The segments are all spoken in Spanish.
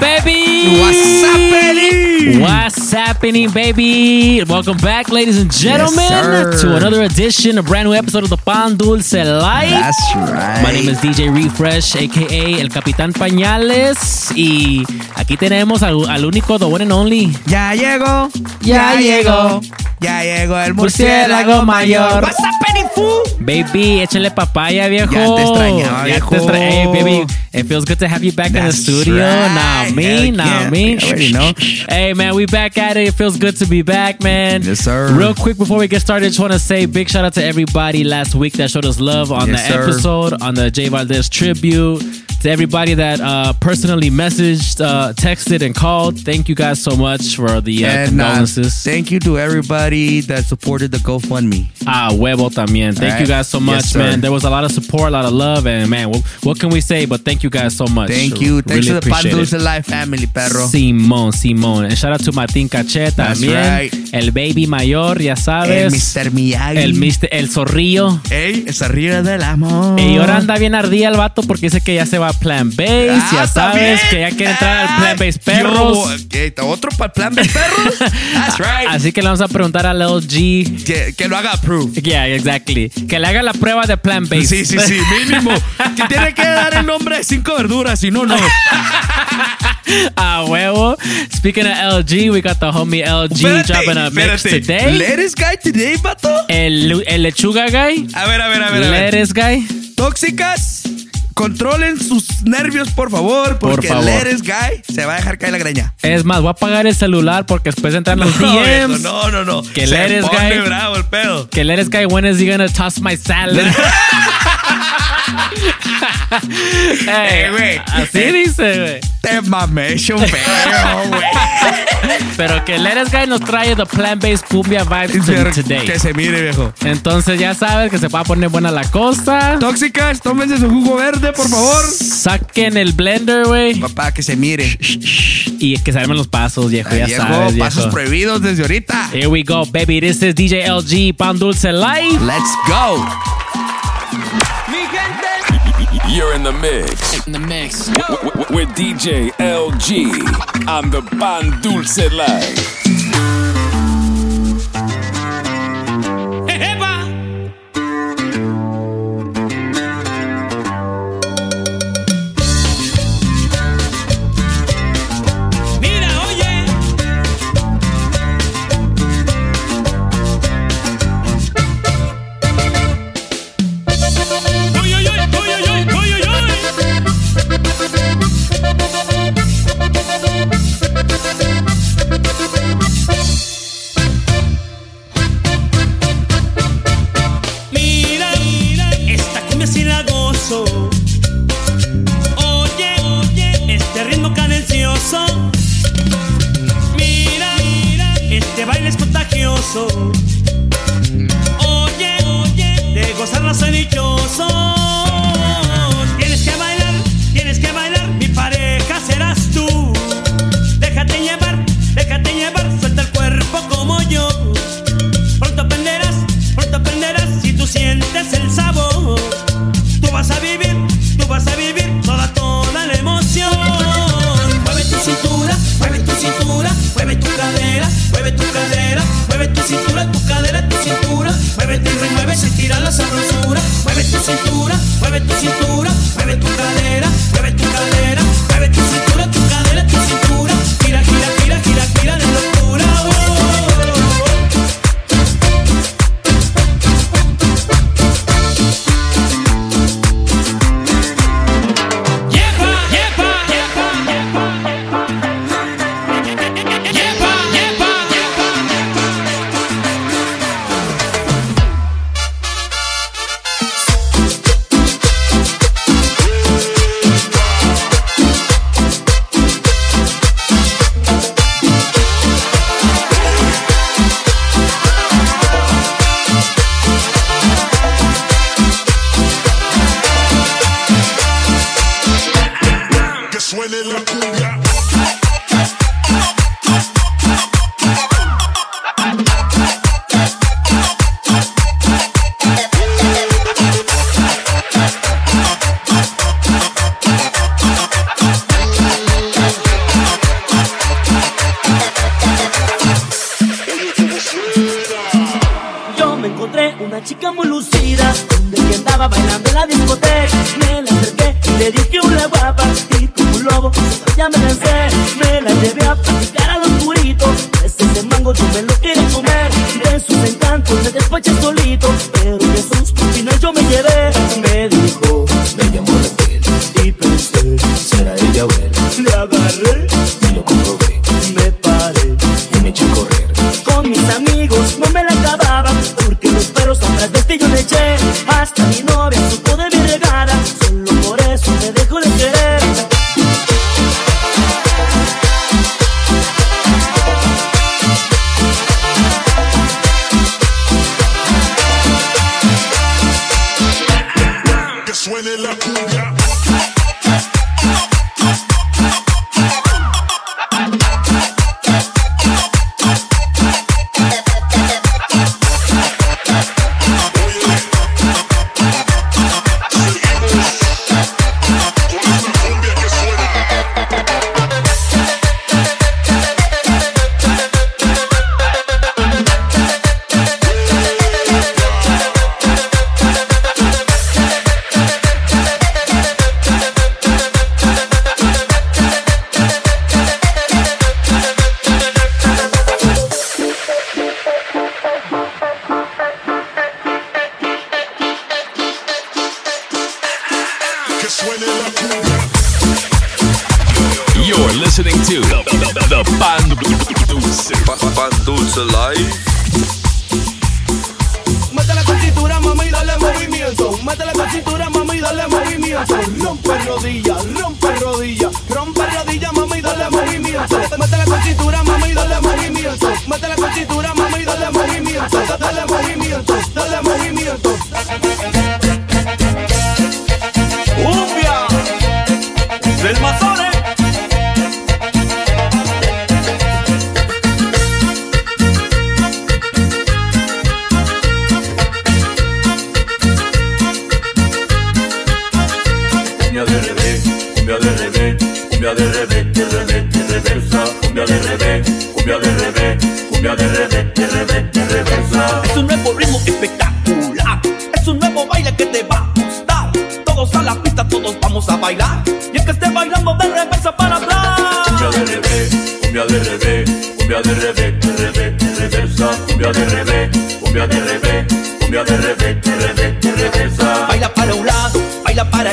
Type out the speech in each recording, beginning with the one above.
Baby! What's happening? What's happening, baby? Welcome back, ladies and gentlemen, sir. to another edition, a brand new episode of the Pan Dulce Live. That's right. My name is DJ Refresh, aka El Capitán Pañales. Y aquí tenemos al, al único, the one and only. Ya llegó, Ya llegó. ya llegó el Murciélago murciélago mayor. What's happening, fool? Baby, échale papaya, viejo. Ya te extrañaba, Ya te viejo. extra- Hey, baby, it feels good to have you back in the studio. right. Now me, Heck now yeah. me. You already know. Hey, man, we back at it. It feels good to be back, man. Yes, sir. Real quick before we get started, just want to say big shout out to everybody last week that showed us love on Yes, the sir. episode, on the J Valdez tribute. To everybody that uh, personally messaged, uh, texted, and called, thank you guys so much for the uh, And uh, condolences. thank you to everybody that supported the GoFundMe. Ah, huevo también. Thank All you guys so much, Yes, man. There was a lot of support, a lot of love, and man, what, what can we say? But thank you guys so much. Thank you. Thanks Really to the Pan Dulce. Life family, perro. Simón, Simón. And shout out to Martín Cachet That's también. right. El baby mayor, ya sabes. El. Mr. Miyagi. El, Mr. el zorrillo. Ey, es arriba del amor. Y ahora anda bien ardía el vato porque dice que ya se va a Plan Base. Ah, ya sabes que ya quiere entrar al Plan Base Perros. yo, ¿qué? ¿Otro para Plan Base Perros? That's right. Así que le vamos a preguntar al LG. Que, que lo haga approve. Yeah, exactly. Que le haga la prueba de Plan Base. Sí, sí, sí, mínimo. que tiene que dar el nombre de cinco verduras, si no, no. Ah, huevo. Speaking of LG, we got the homie LG dropping a mix today. Lettuce guy today, vato. El, el lechuga guy. A ver, a ver, a ver, a ver. Lettuce guy. Tóxicas, controlen sus nervios, por favor, Por porque favor. Lettuce guy se va a dejar caer la greña. Es más, voy a apagar el celular porque después entran los No, DMs. no, no, no. Que Lettuce pone guy. bravo el pedo. Que Lettuce guy, when is he gonna toss my salad? Güey. Así dice, güey. Te mamé, feo, güey. Pero que Lettuce guy nos trae the plant-based cumbia vibes to- today. Que se mire, viejo. Entonces ya sabes que se va a poner buena la cosa. Tóxicas, tómense su jugo verde, por favor. Saquen el blender, güey. Papá, que se mire. Y que se armen los pasos, viejo. Ya viejo, sabes, viejo. pasos prohibidos desde ahorita. Here we go, baby. This is DJ LG Pan Dulce Live. Let's go. You're in the mix. In the mix. With DJ LG on the Pan Dulce Live.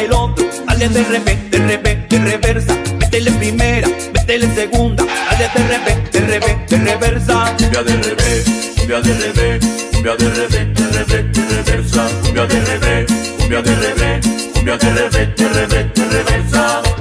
y el otro. Dale de revés, de revés, de reversa. Métele en primera, métele en segunda. Dale de revés, de revés, de reversa. Cumbia de revés, cumbia de revés, cumbia de revés, de revés, de reversa. Cumbia de revés, cumbia de revés, cumbia de revés, de revés, de reversa.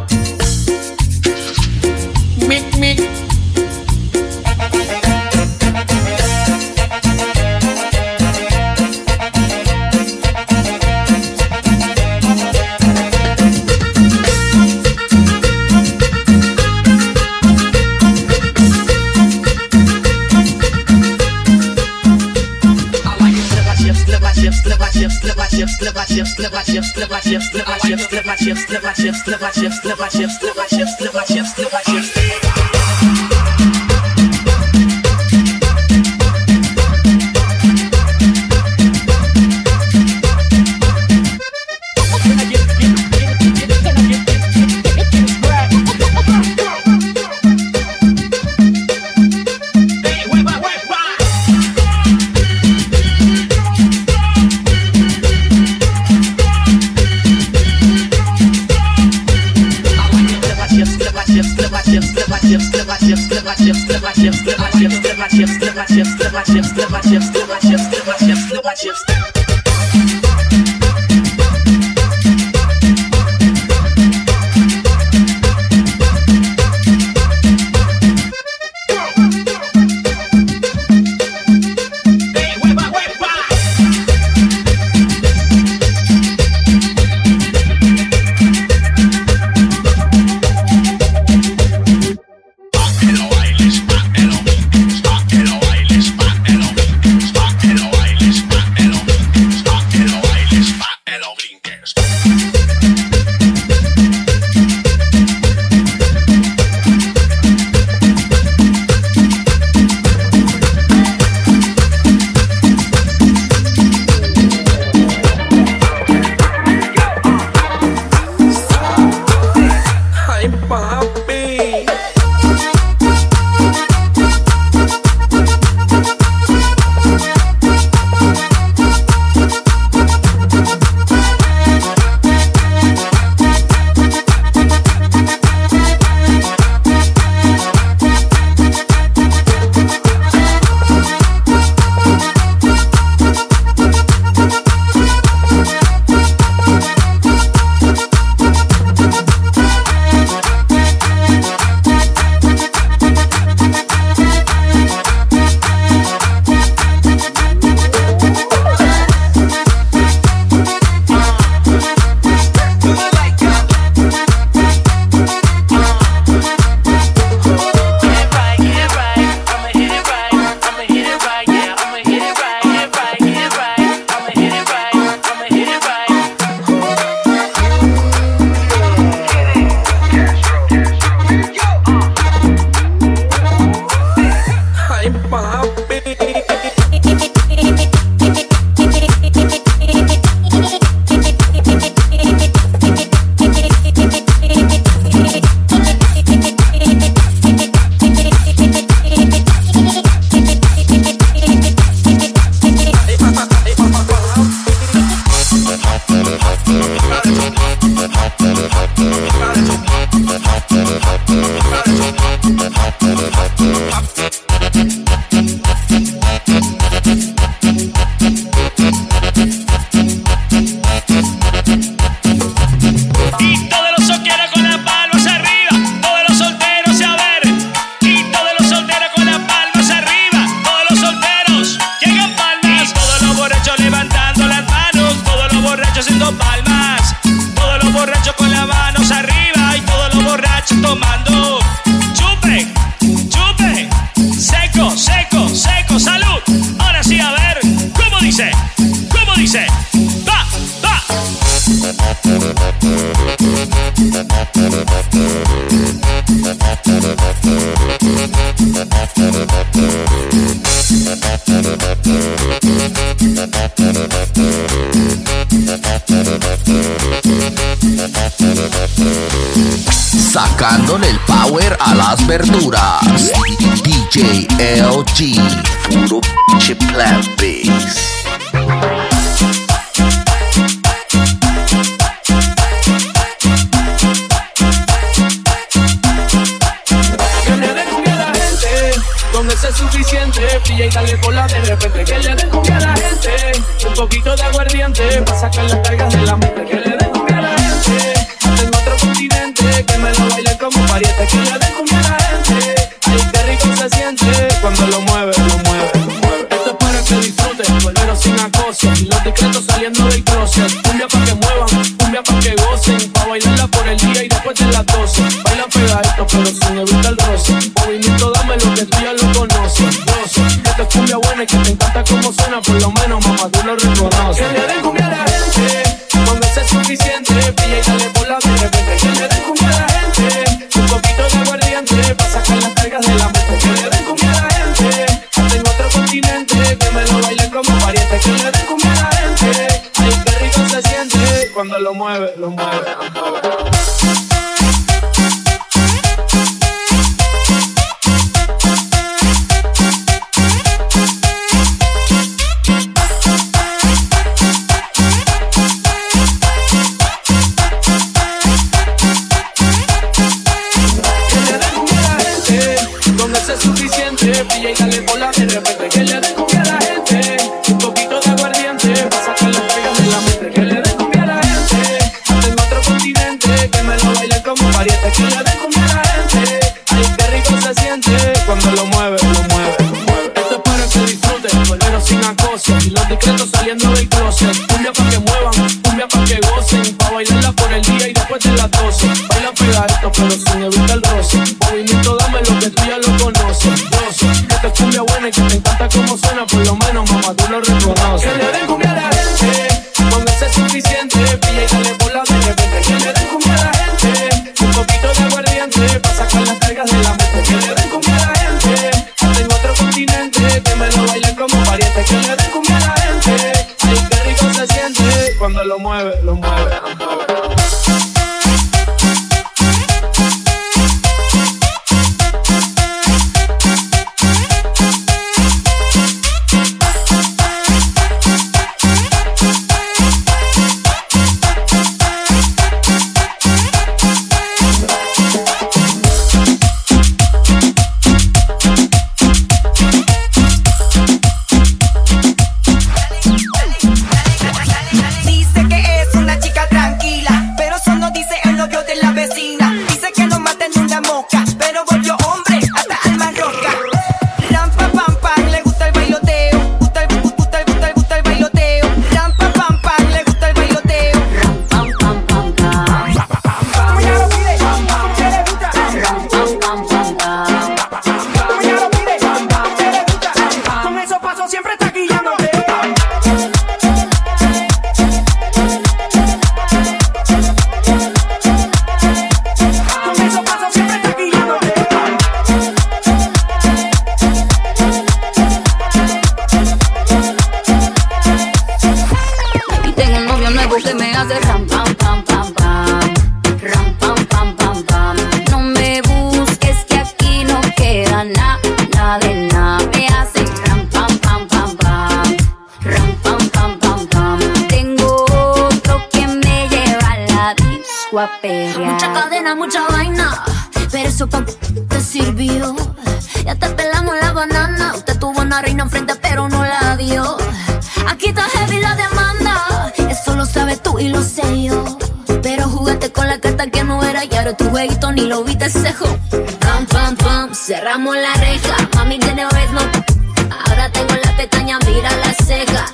wstrywać się, wstrywać się, wstrywać się, wstrywać się, wstrywać się, wstrywać się, wstrywać się, wstrywać się, wstrywać się, się się, wsklewa się, wsklewa się, wsklewa się, wsklewa się, się. De repente. Que le Mucha cadena, mucha vaina, pero eso pa' te sirvió. Ya te pelamos la banana, usted tuvo una reina enfrente pero no la dio. Aquí está heavy la demanda, eso lo sabes tú y lo sé yo. Pero jugaste con la carta que no era y ahora tu jueguito ni lo viste cejo. Pam, pam, pam, cerramos la reja. Mami, de no Ahora tengo la pestaña, mira la ceja.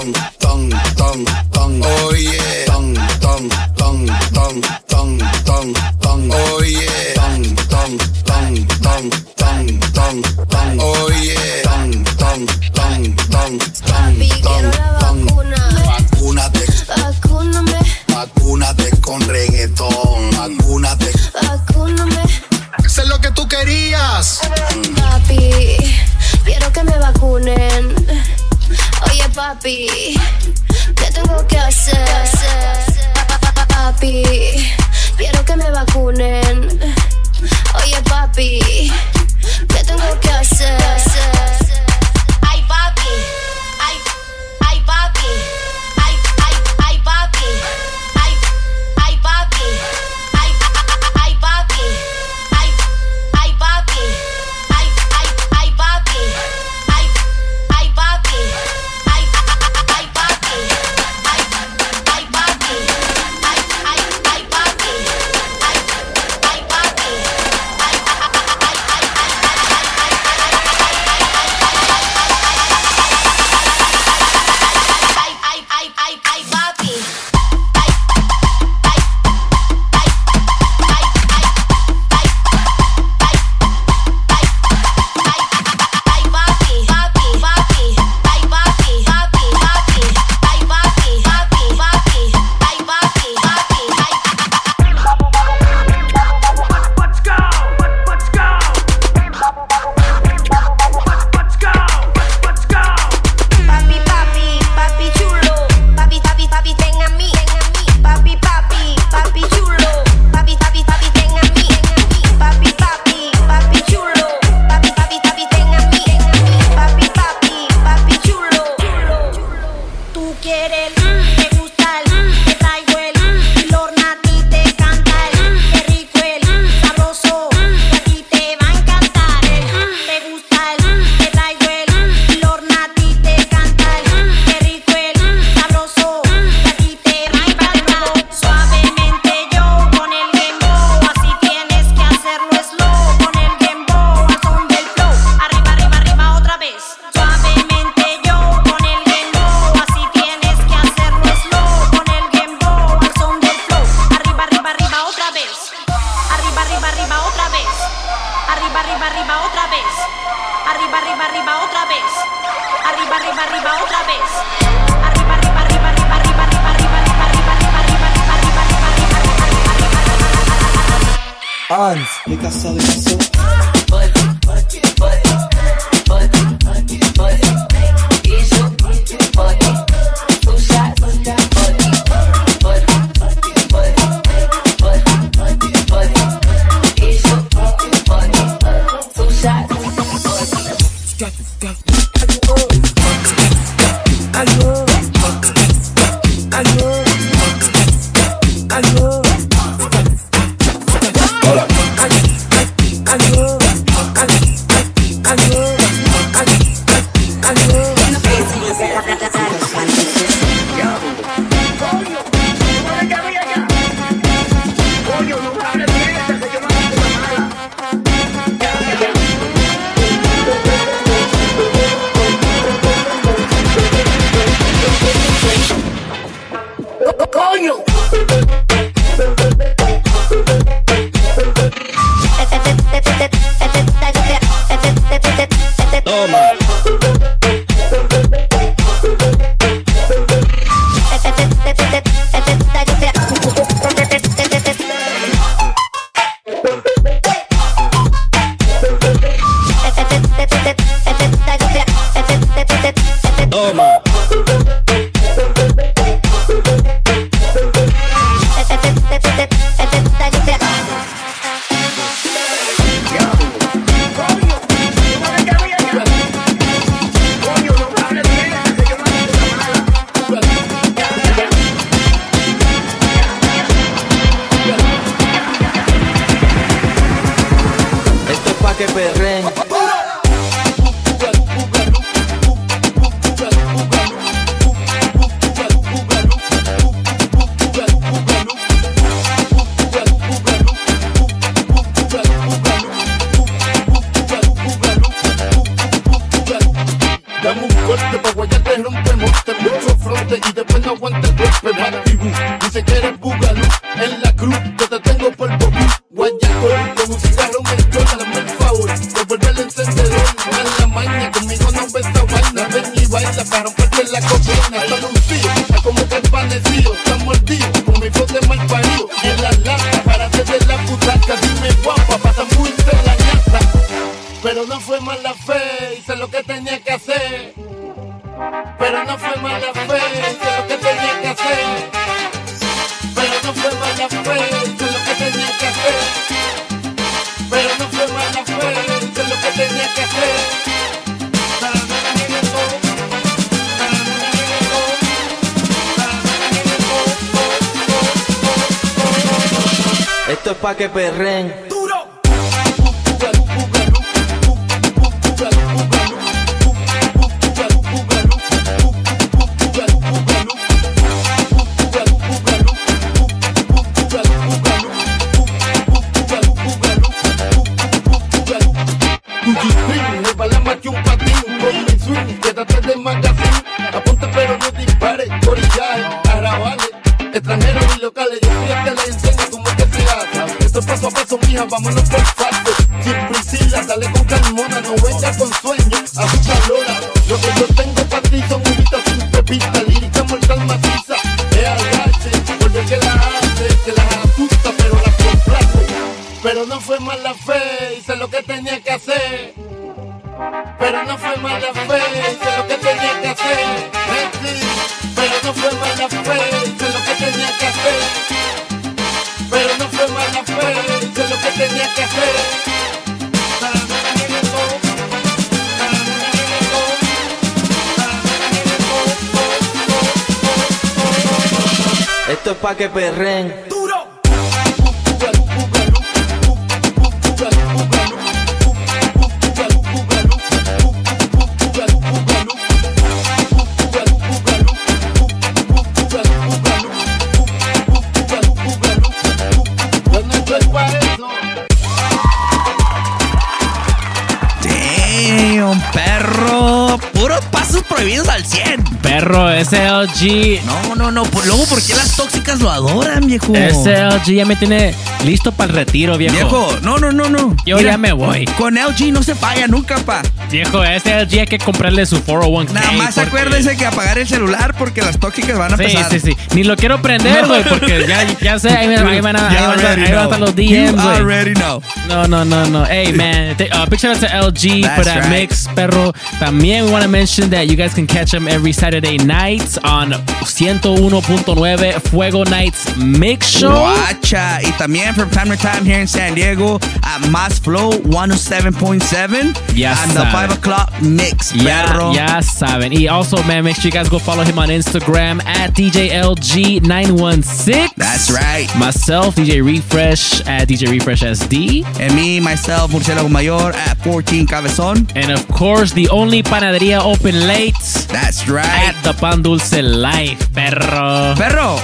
ton, ton, ton, ton, oh yeah. Ton, ton, ton, ton, ton, ton, ton, oh yeah. Ton, ton, ton, ton, ton, ton, ton, oh yeah. Ton, ton, ton, ton, ton, ton, ton. Vacúnate. Vacúname. Vacúnate con reggaetón. Vacúnate. Vacúname. Eso lo que tú querías. Mm. papi. ¿Qué tengo que hacer? Papi. Que perren. LG. No, no, no. Luego, ¿por qué las tóxicas lo adoran, viejo? Ese LG ya me tiene listo para el retiro, viejo. Viejo, no, no, no, no. Yo Mira, ya me voy. Con LG no se falla nunca, pa. Viejo, ese LG hay que comprarle su 401k. Nada más porque- acuérdese que apagar el celular porque las tóxicas van a Sí, sí, sí. Ni lo quiero prender, No. porque ya, ya sé, ahí, me- ahí van a, ahí van a- already ahí van a know. estar los DMs, güey. already know. No, no, no, no. Hey, man. Th- uh, shout out to LG for That's that right. mix, perro. También we want to mention that you guys can catch them every Saturday night on 101.9 Fuego Nights Mix Show. Guacha. Y también from time to time here in San Diego at Mass Flow 107.7 Ya and the 5 o'clock mix, Ya, perro. ya saben. Y also, man, make sure you guys go follow him on Instagram at DJLG916. That's right. Myself, DJ Refresh at DJ Refresh SD. And me, myself, Murciélago Mayor at 14 Cabezón. And of course, the only panaderia open late That's right. at the Pan Dulce Life, perro. Perro,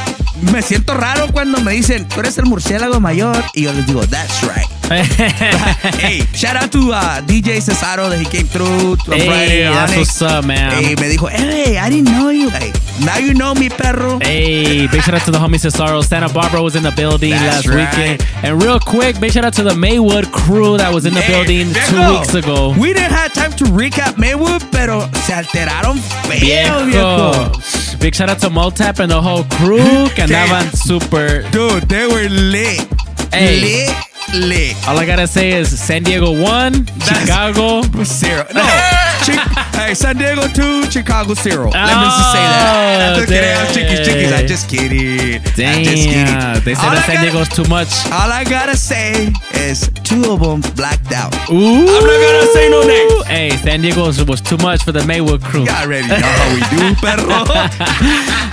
me siento raro cuando me dicen, tú eres el murciélago mayor. Y yo les digo, that's right. hey, shout out to uh, DJ Cesaro that he came through on Hey, Friday. that's Onyx. what's up, man. Hey, me dijo, hey, I didn't know you. Hey, now you know me, perro. Hey, big shout out to the homie Cesaro. Santa Barbara was in the building That's last right. weekend. And real quick, big shout out to the Maywood crew that was in the Hey, building two weeks ago. We didn't have time to recap Maywood, pero se alteraron feo, viejo. Big shout out to Multap and the whole crew que andaban super. Dude, they were lit. Hey. Lit, lit. All I gotta say is San Diego one, Chicago Zero. No. Chi- hey, San Diego 2, Chicago 0. Let me just say that. Oh, Just kidding. I'm chiquis, chiquis. I'm just kidding. I'm just Damn, kidding. they said All that I San gotta- Diego's too much. All I gotta say is two of them blacked out. Ooh. I'm not gonna say no names. Hey, San Diego's was, too much for the Maywood crew. You already know how we do, perro.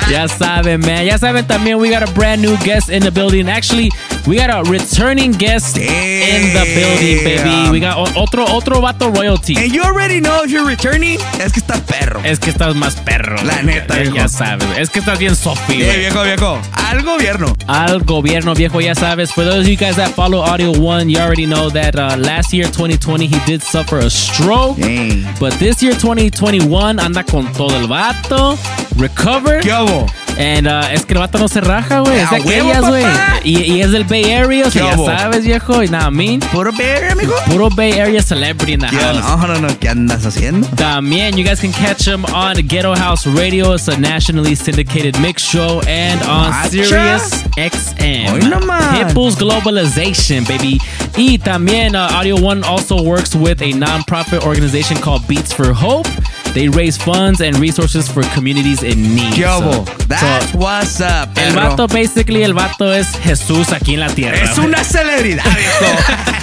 Ya saben, man. Ya saben también, we got a brand new guest in the building. Actually, we got a returning guest in the building, baby. We got o- otro, otro vato royalty. And you already know if you're returning, es que está perro. Es que estás más perro. La güey. neta, ya, viejo. ya sabes. Es que estás bien Sofi, Eh, viejo, viejo. Al gobierno. Al gobierno, viejo, ya sabes. For those of you guys that follow Audio One, you already know that uh, last year, 2020, he did suffer a stroke. Dang. But this year, 2021, anda con todo el vato. Recovered. ¿Qué hubo? And uh, es que el vato no se raja, güey. Es de aquellas, güey. Y, y es del Bay Area, o sea, ya sabes, viejo. Y nada, mean, ¿Puro beer, amigo? puro Bay Area celebrity in the house. no, no, no. ¿Qué andas haciendo? También, you guys can catch him on Ghetto House Radio. It's a nationally syndicated mix show and on Macha. Sirius XM. Hoy nomás. Pitbull's Globalization, baby. Y también, uh, Audio One also works with a nonprofit organization called Beats for Hope. They raise funds and resources for communities in need. So- That's so, what's up, el perro. vato, basically, el vato es Jesús aquí en la tierra. Es güey. una celebridad, viejo.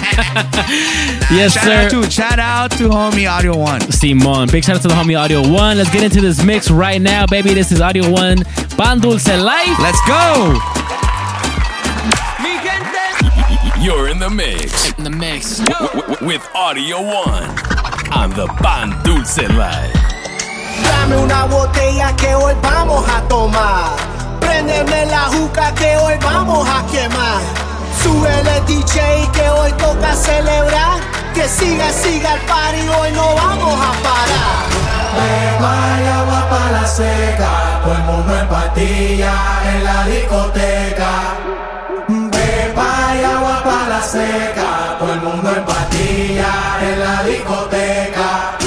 Yes, shout sir. Out to, shout out to homie Audio One. Simon. Big shout out to the homie Audio One. Let's get into this mix right now, baby. This is Audio One. Pan Dulce Life. Let's go. You're in the mix. In the mix. with Audio One on the Pan Dulce Live. Dame una botella que hoy vamos a tomar. Préndeme la juca que hoy vamos a quemar. Súbele DJ que hoy toca celebrar. Que siga, siga el party, hoy no vamos a parar. Beba y agua para la seca, todo el mundo en patilla en la discoteca. Seca, todo el mundo en patilla en la discoteca.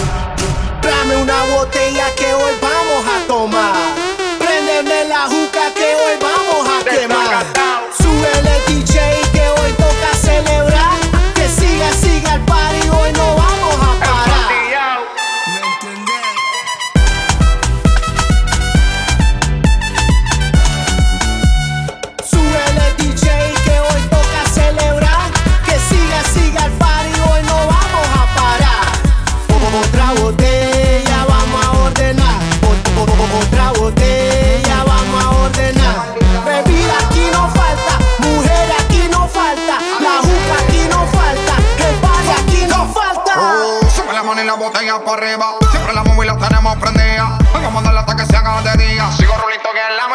Siempre la móvil la tenemos prendida. Vamos a darle hasta que se haga de día. Sigo rulito que es la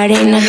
arena,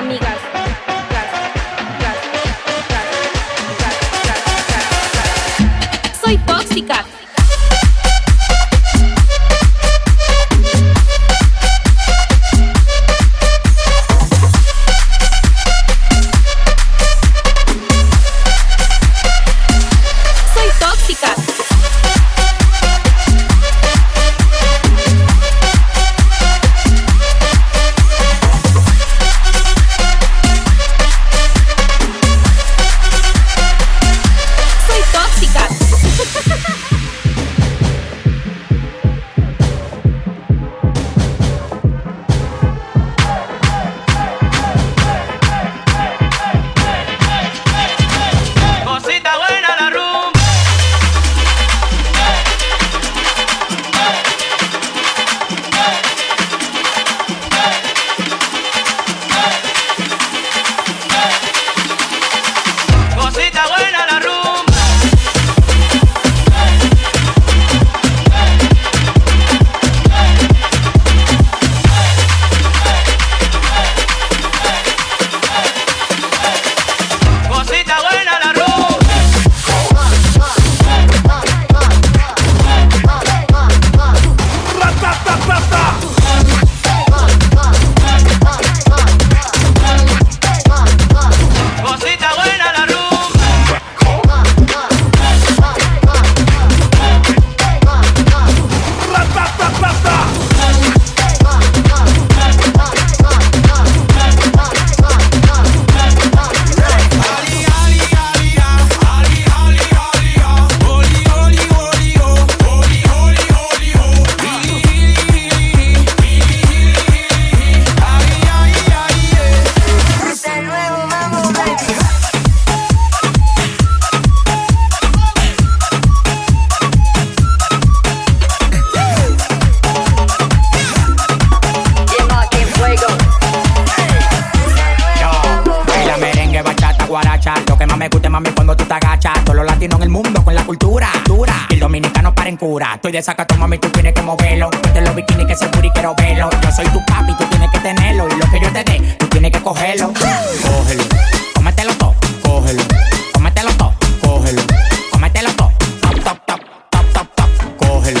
amigas. Latinos en el mundo con la cultura. Dura. Y el dominicano para en cura. Estoy de sacato, mami, tú tienes que moverlo. Ponte los bikinis que ese booty quiero verlo. Yo soy tu papi, tú tienes que tenerlo. Y lo que yo te dé, tú tienes que cogerlo. Cógelo. Cómetelo todo. Cógelo. Cómetelo todo. Cógelo. Cómetelo todo. Top, top, top. Top, top, top. Cógelo.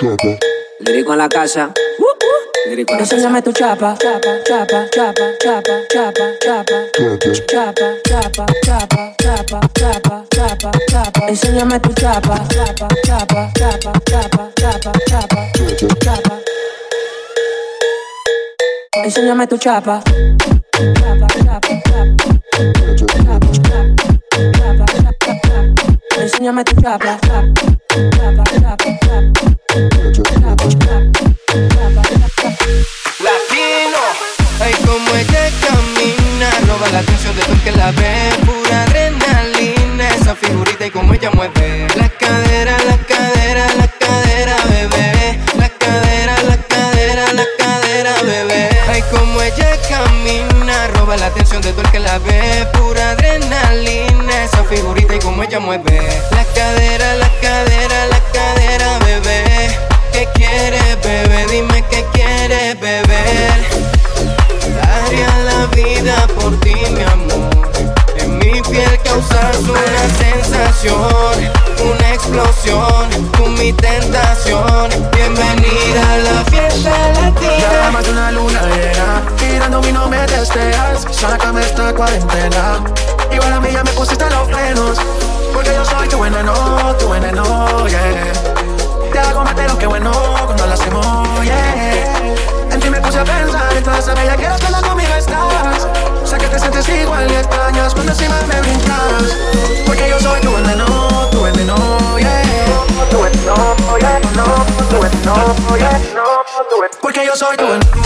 Chapa. Lirico en la casa. Uh, uh. Lirico en la Enséñame casa. tu chapa. Chapa, chapa, chapa, chapa, chapa, chapa. Chapa, chapa, chapa, chapa, chapa, chapa, chapa. Enséñame tu chapa. Chapa, chapa, chapa, chapa, chapa, chapa. Chapa. Enséñame tu chapa. Chapa, chapa, chapa. Chapa, chapa, chapa. Enséñame tu chapa. Latino. Ay, como ella camina, roba la atención de el que la ve. Pura adrenalina, esa figurita y como ella mueve. La cadera, la cadera, la cadera, bebé. La cadera, la cadera, la cadera, bebé. Ay, como ella camina, roba la atención de todo el que la ve. Pura La cadera, la cadera, la cadera, bebé. ¿Qué quieres, bebé? Dime qué quieres beber. Daría la vida por ti, mi amor. En mi piel causas una sensación, una explosión. Tú mi tentación. Bienvenida a la fiesta Ya latina. de una luna llena Tirando mi no me testeas Sácame esta cuarentena. Igual a mí ya me pusiste los frenos. Porque yo soy tu veneno, tu veneno, yeah. Te hago más de lo que bueno cuando lo hacemos, yeah. En ti me puse a pensar en toda esa bella que cuando conmigo estás. Sé que te sientes igual y extrañas cuando encima me brincas. Porque yo soy tu veneno, tu veneno, yeah. Tu veneno, yeah, no, tu veneno, yeah, no, tu veneno Porque yo soy tu veneno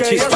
okay.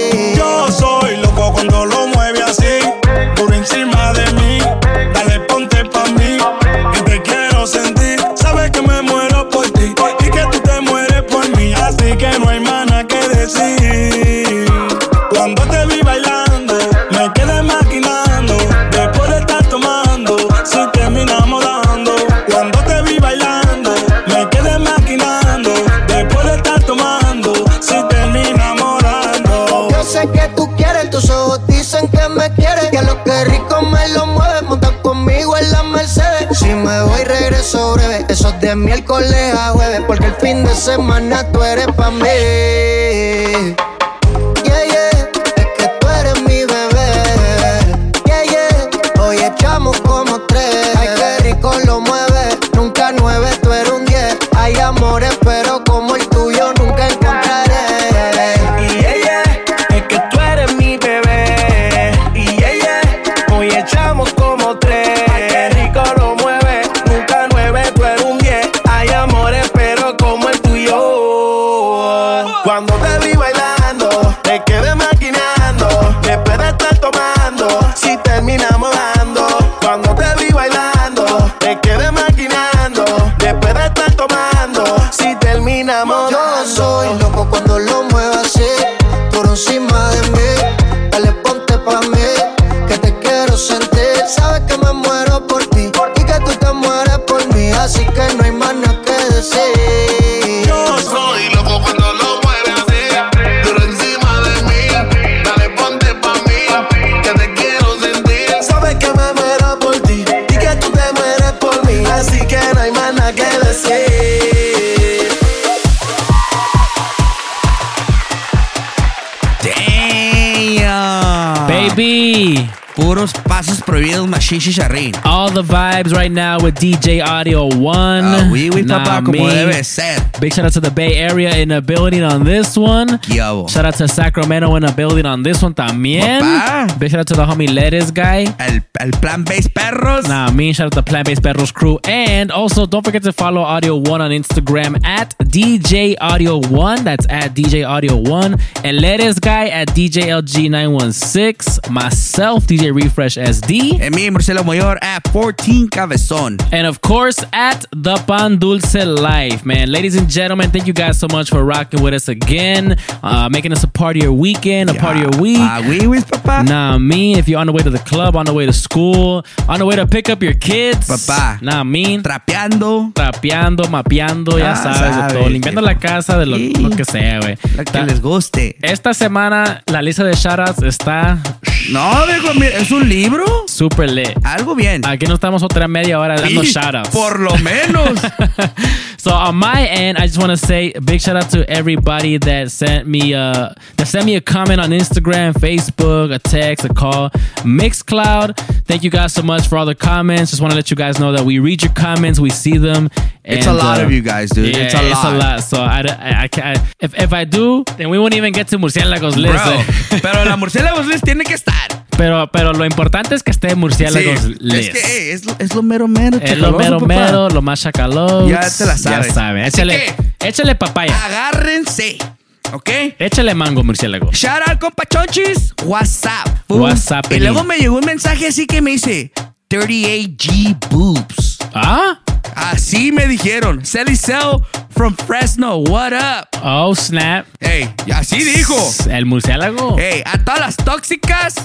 lo mueve, monta conmigo en la Mercedes. Si me voy, regreso breve. Eso es de miércoles a jueves, porque el fin de semana tú eres pa' mí. Puros pasos prohibidos, charrín. All the vibes right now with DJ Audio One. Ah, oui, oui, Nah, papá, como me. debe ser. Big shout out to the Bay Area in the building on this one. Kiabo. Shout out to Sacramento in the building on this one también. Big shout out to the homie Lettuce guy. El, el plan base perros. Nah, me shout out to Plan Based Perros crew. And also, don't forget to follow Audio One on Instagram at DJ Audio One. That's at DJ Audio One. And Lettuce guy at DJLG916. Myself, DJ Refresh SD. En mi Marcelo Mayor at 14 Cabezón. And of course, at the Pan Dulce Life, man. Ladies and gentlemen, thank you guys so much for rocking with us again, uh, making us a part of your weekend, a part of your week. Ah, oui, oui, papá. Nah, me, if you're on the way to the club, on the way to school, on the way to pick up your kids. Papá. Nah, me. Trapeando. Trapeando, mapeando, ya Ah, sabes, de todo. Limpiando la casa de lo, Sí. lo que sea, güey. Lo que Ta- les guste. Esta semana, la lista de shoutouts está No, viejo, mira, es un libro. súper lit. Algo bien. Aquí no estamos otra media hora dando Sí, shoutouts. Por lo menos. So on my end, I just want to say a big shout out to everybody that sent me uh that sent me a comment on Instagram, Facebook, a text, a call, Mixcloud. Thank you guys so much for all the comments. Just want to let you guys know that we read your comments, we see them. It's a lot of you guys, dude. Yeah, It's a It's a lot. lot. So I, I, I can't. If, if I do, then we won't even get to Murciélagos list. Bro, pero la murciélagos list tiene que estar. Pero, pero lo importante es que esté Murciélagos Sí, es que hey, es, lo, es lo mero mero. Es lo mero papá. mero, lo más chacaloso. Ya te la sabes. Ya saben. Así Échale, échale papaya. Agárrense. ¿Ok? Échale mango, murciélago. Shout out, compa Chonchis. WhatsApp. WhatsApp, Y luego me llegó un mensaje así que me dice 38G boobs. ¿Ah? Así me dijeron. Sally Cell from Fresno. What up? Oh, snap. Hey, y así dijo. El murciélago. Hey, a todas las tóxicas.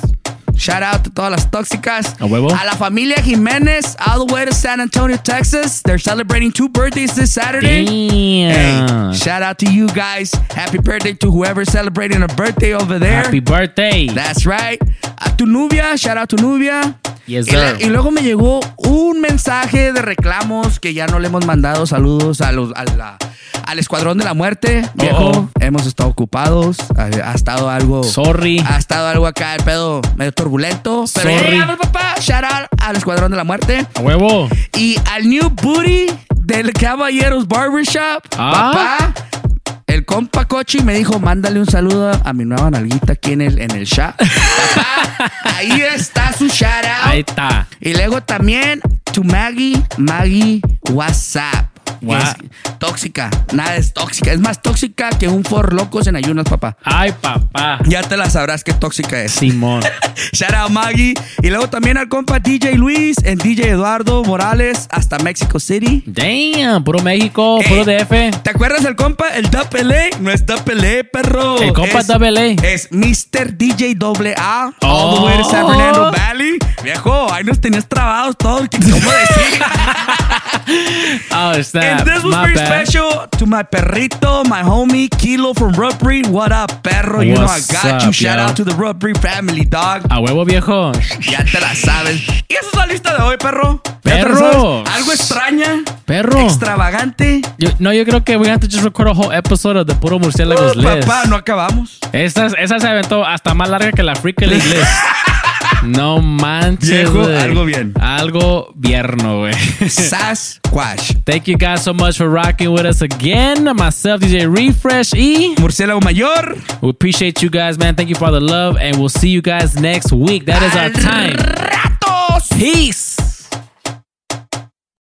Shout out a todas las tóxicas. A huevo. A la familia Jiménez, all the way to San Antonio, Texas. They're celebrating two birthdays this Saturday. Damn. Hey, shout out to you guys. Happy birthday to whoever's celebrating a birthday over there. Happy birthday. That's right. A tu novia, shout out to Nubia. Yes, Y, sir. y luego me llegó un mensaje de reclamos que ya no le hemos mandado saludos a los, a la- al Escuadrón de la Muerte. Viejo, Oh, hemos estado ocupados. Ha, ha estado algo. Sorry. Ha estado algo acá, el pedo medio turbulento. Pero Sorry. llegamos, papá. Shout out al Escuadrón de la Muerte. A huevo. Y al New Booty del Caballeros Barbershop. Ah. Papá. El compa Cochi me dijo, mándale un saludo a mi nueva nalguita aquí en el, en el shop. Papá, ahí está su shout out. Ahí está. Y luego también to Maggie, Maggie WhatsApp. Es tóxica, nada es tóxica. Es más tóxica que un for locos en ayunas, papá. Ay, papá. Ya te la sabrás qué tóxica es. Simón. Shout out Maggie. Y luego también al compa DJ Luis, en DJ Eduardo Morales, hasta Mexico City. Damn. Puro México, Ey. puro DF. ¿Te acuerdas del compa? El Double. No es Double A, perro. El compa Es- Double. Es Mr. DJ Double A. All the way to San Oh. Fernando Valley. Viejo, ahí nos tenías trabados todos. ¿Cómo decir? Oh, snap. And this was My very bad. special to my perrito, my homie Kilo from Rub Breed. What up, perro? you know I got you. up, Shout yo? out to the Rub Breed family, dog. A huevo, viejo. Ya te la sabes. Y esa es la lista de hoy, perro. Perro. Algo extraña, Perro. extravagante. Yo, no, yo creo que we have to just record a whole episode of the Puro Murciélagos Oh, list. papá, no acabamos. Esa, esa se aventó hasta más larga que la Freak League list. No manches. Viejo, güey. algo bien. Algo vierno, güey. Sasquatch. Thank you guys so much for rocking with us again. Myself, DJ Refresh E. Murciélago Mayor. We appreciate you guys, man. Thank you for all the love, and we'll see you guys next week. That is our time. Ratos. Peace.